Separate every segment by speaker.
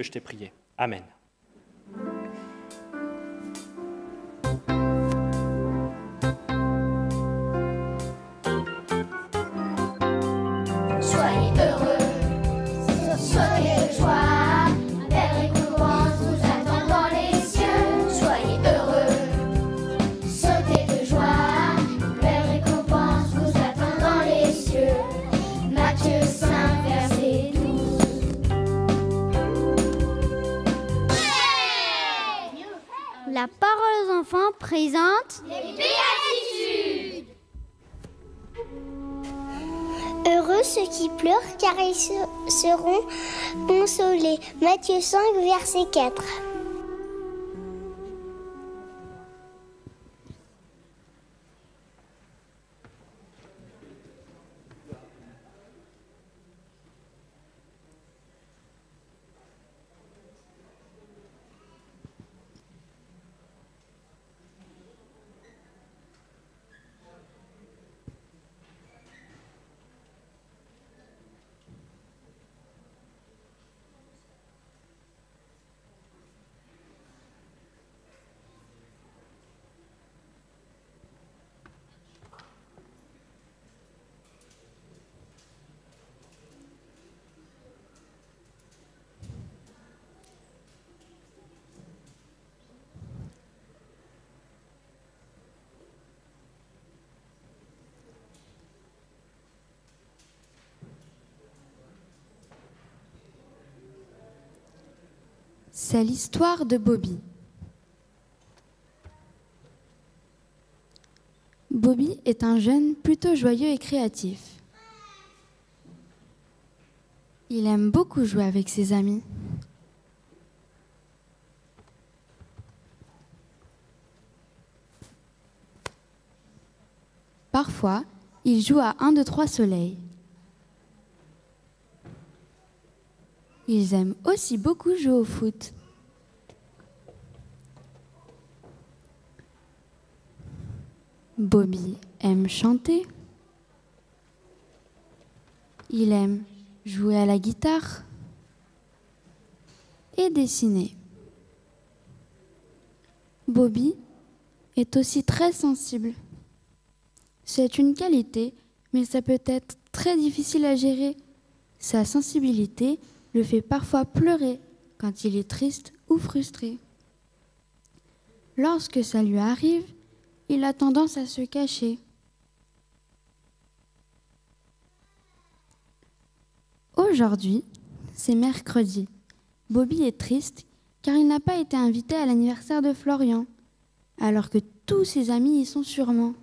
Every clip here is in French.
Speaker 1: que je t'ai prié. Amen.
Speaker 2: La parole aux enfants présente
Speaker 3: Les béatitudes.
Speaker 4: Heureux ceux qui pleurent car ils se- seront consolés. Matthieu 5, verset 4.
Speaker 5: C'est l'histoire de Bobby. Bobby est un jeune plutôt joyeux et créatif. Il aime beaucoup jouer avec ses amis. Parfois, il joue à 1, 2, 3 soleils. Ils aiment aussi beaucoup jouer au foot. Bobby aime chanter. Il aime jouer à la guitare et dessiner. Bobby est aussi très sensible. C'est une qualité, mais ça peut être très difficile à gérer. Sa sensibilité le fait parfois pleurer quand il est triste ou frustré. Lorsque ça lui arrive, il a tendance à se cacher. Aujourd'hui, c'est mercredi. Bobby est triste car il n'a pas été invité à l'anniversaire de Florian, alors que tous ses amis y sont sûrement.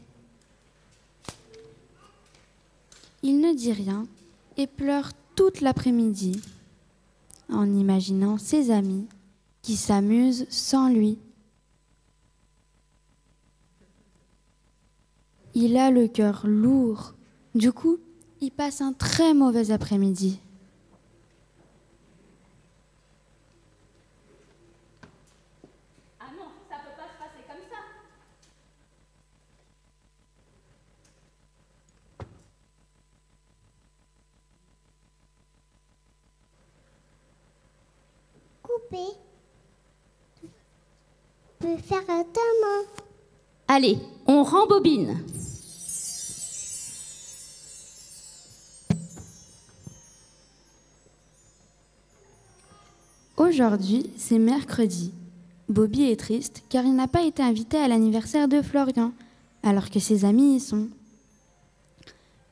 Speaker 5: Il ne dit rien et pleure toute l'après-midi en imaginant ses amis qui s'amusent sans lui. Il a le cœur lourd. Du coup, il passe un très mauvais après-midi.
Speaker 6: Ah non, ça peut pas se passer comme ça.
Speaker 4: Coupé. Tu peux faire ta main.
Speaker 6: Allez, on rembobine.
Speaker 5: Aujourd'hui, c'est mercredi. Bobby est triste car il n'a pas été invité à l'anniversaire de Florian, alors que ses amis y sont.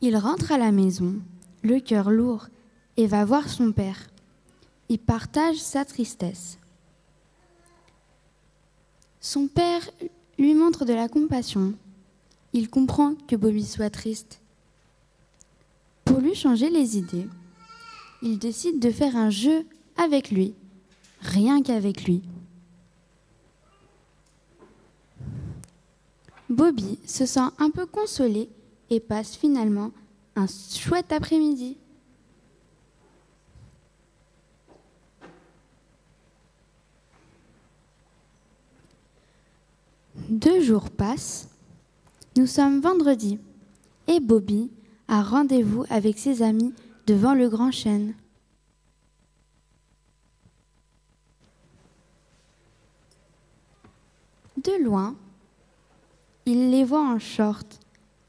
Speaker 5: Il rentre à la maison, le cœur lourd, et va voir son père. Il partage sa tristesse. Son père lui montre de la compassion. Il comprend que Bobby soit triste. Pour lui changer les idées, il décide de faire un jeu avec lui, rien qu'avec lui. Bobby se sent un peu consolé et passe finalement un chouette après-midi. jours passent. Nous sommes vendredi et Bobby a rendez-vous avec ses amis devant le grand chêne. De loin, il les voit en short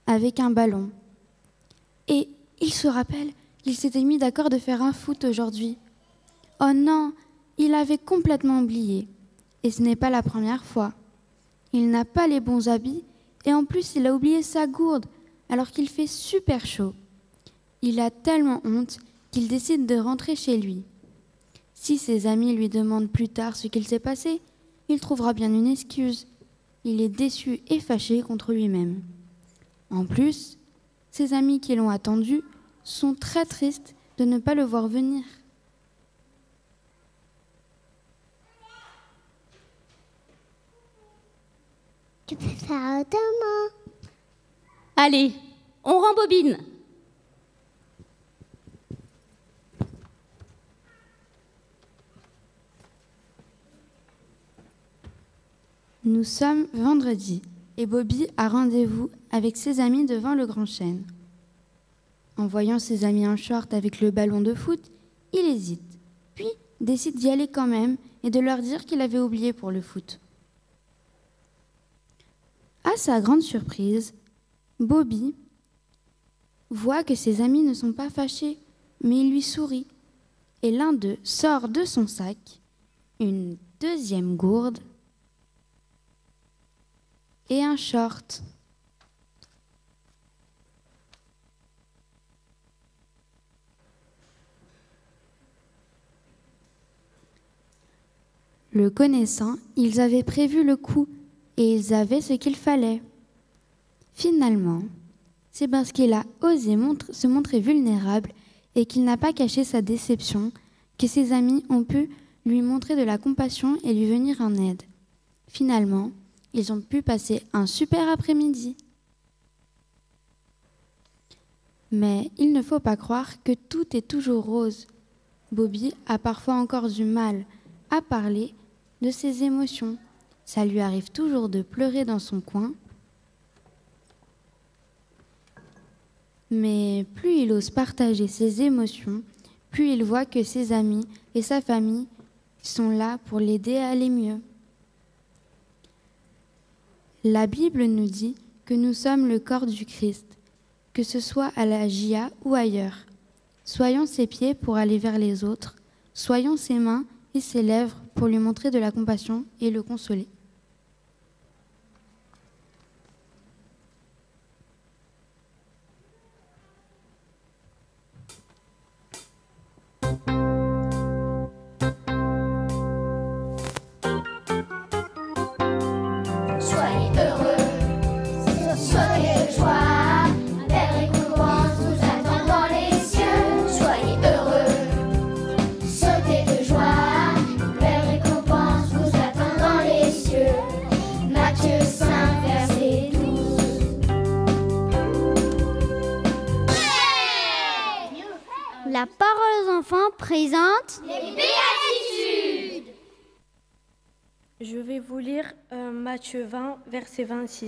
Speaker 5: avec un ballon. Et il se rappelle qu'ils s'étaient mis d'accord de faire un foot aujourd'hui. Oh non, il avait complètement oublié. Et ce n'est pas la première fois. Il n'a pas les bons habits et en plus il a oublié sa gourde alors qu'il fait super chaud. Il a tellement honte qu'il décide de rentrer chez lui. Si ses amis lui demandent plus tard ce qu'il s'est passé, il trouvera bien une excuse. Il est déçu et fâché contre lui-même. En plus, ses amis qui l'ont attendu sont très tristes de ne pas le voir venir.
Speaker 6: Allez, on rembobine.
Speaker 5: Nous sommes vendredi et Bobby a rendez-vous avec ses amis devant le grand chêne. En voyant ses amis en short avec le ballon de foot, il hésite, puis décide d'y aller quand même et de leur dire qu'il avait oublié pour le foot. À sa grande surprise, Bobby voit que ses amis ne sont pas fâchés, mais il lui sourit. Et l'un d'eux sort de son sac une deuxième gourde et un short. Le connaissant, ils avaient prévu le coup et ils avaient ce qu'il fallait. Finalement, c'est parce qu'il a osé se montrer vulnérable et qu'il n'a pas caché sa déception que ses amis ont pu lui montrer de la compassion et lui venir en aide. Finalement, ils ont pu passer un super après-midi. Mais il ne faut pas croire que tout est toujours rose. Bobby a parfois encore du mal à parler de ses émotions. Ça lui arrive toujours de pleurer dans son coin. Mais plus il ose partager ses émotions, plus il voit que ses amis et sa famille sont là pour l'aider à aller mieux. La Bible nous dit que nous sommes le corps du Christ, que ce soit à la GIA ou ailleurs. Soyons ses pieds pour aller vers les autres, soyons ses mains et ses lèvres pour lui montrer de la compassion et le consoler.
Speaker 2: Enfants présente
Speaker 1: Je vais vous lire euh, Matthieu 20, verset 26.